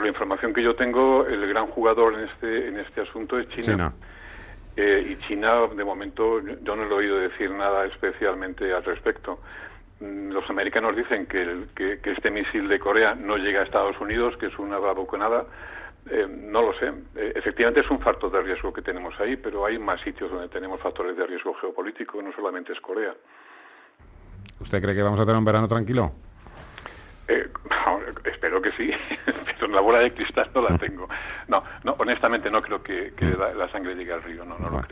por la información que yo tengo, el gran jugador en este, en este asunto es China. Eh, y China, de momento, yo no le he oído decir nada especialmente al respecto. Mm, los americanos dicen que, que, este misil de Corea no llega a Estados Unidos, que es una babuconada. Eh, no lo sé. Eh, efectivamente es un factor de riesgo que tenemos ahí, pero hay más sitios donde tenemos factores de riesgo geopolítico, no solamente es Corea. ¿Usted cree que vamos a tener un verano tranquilo? Eh, espero que sí, pero la bola de cristal no la tengo. No, no honestamente no creo que, la, sangre llegue al río, no, no lo creo.